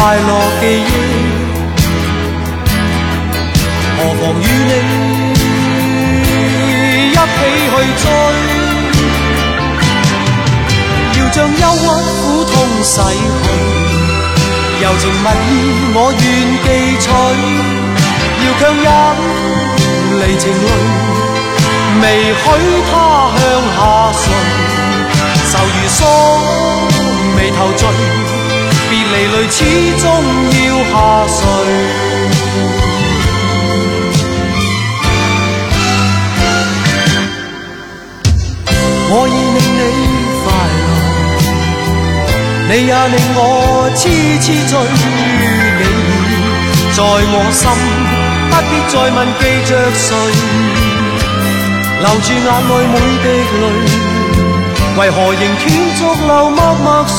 快乐记忆，何妨与你一起去追。要将忧郁苦痛洗去，柔情蜜意我愿记取。要强忍离情泪，未许他向下垂。愁如锁，眉头聚，别离泪始终要下垂。我已令你快乐，你也令我痴痴醉。你已在我心，不必再问记着谁，留住眼内每滴泪，为何仍断续流默默垂？